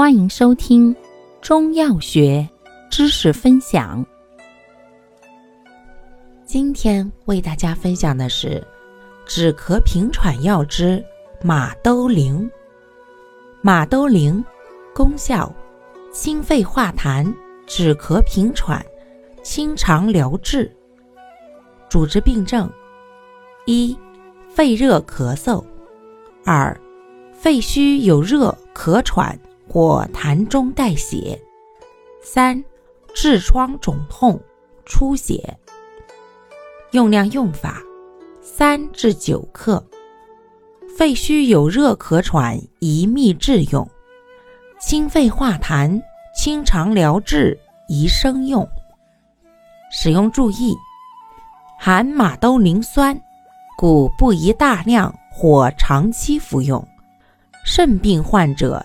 欢迎收听中药学知识分享。今天为大家分享的是止咳平喘药之马兜铃。马兜铃功效：清肺化痰、止咳平喘、清肠疗治。主治病症：一、肺热咳嗽；二、肺虚有热咳喘。或痰中带血，三痔疮肿痛、出血。用量用法：三至九克。肺虚有热咳喘宜秘制用，清肺化痰、清肠疗治宜生用。使用注意：含马兜铃酸，故不宜大量或长期服用。肾病患者。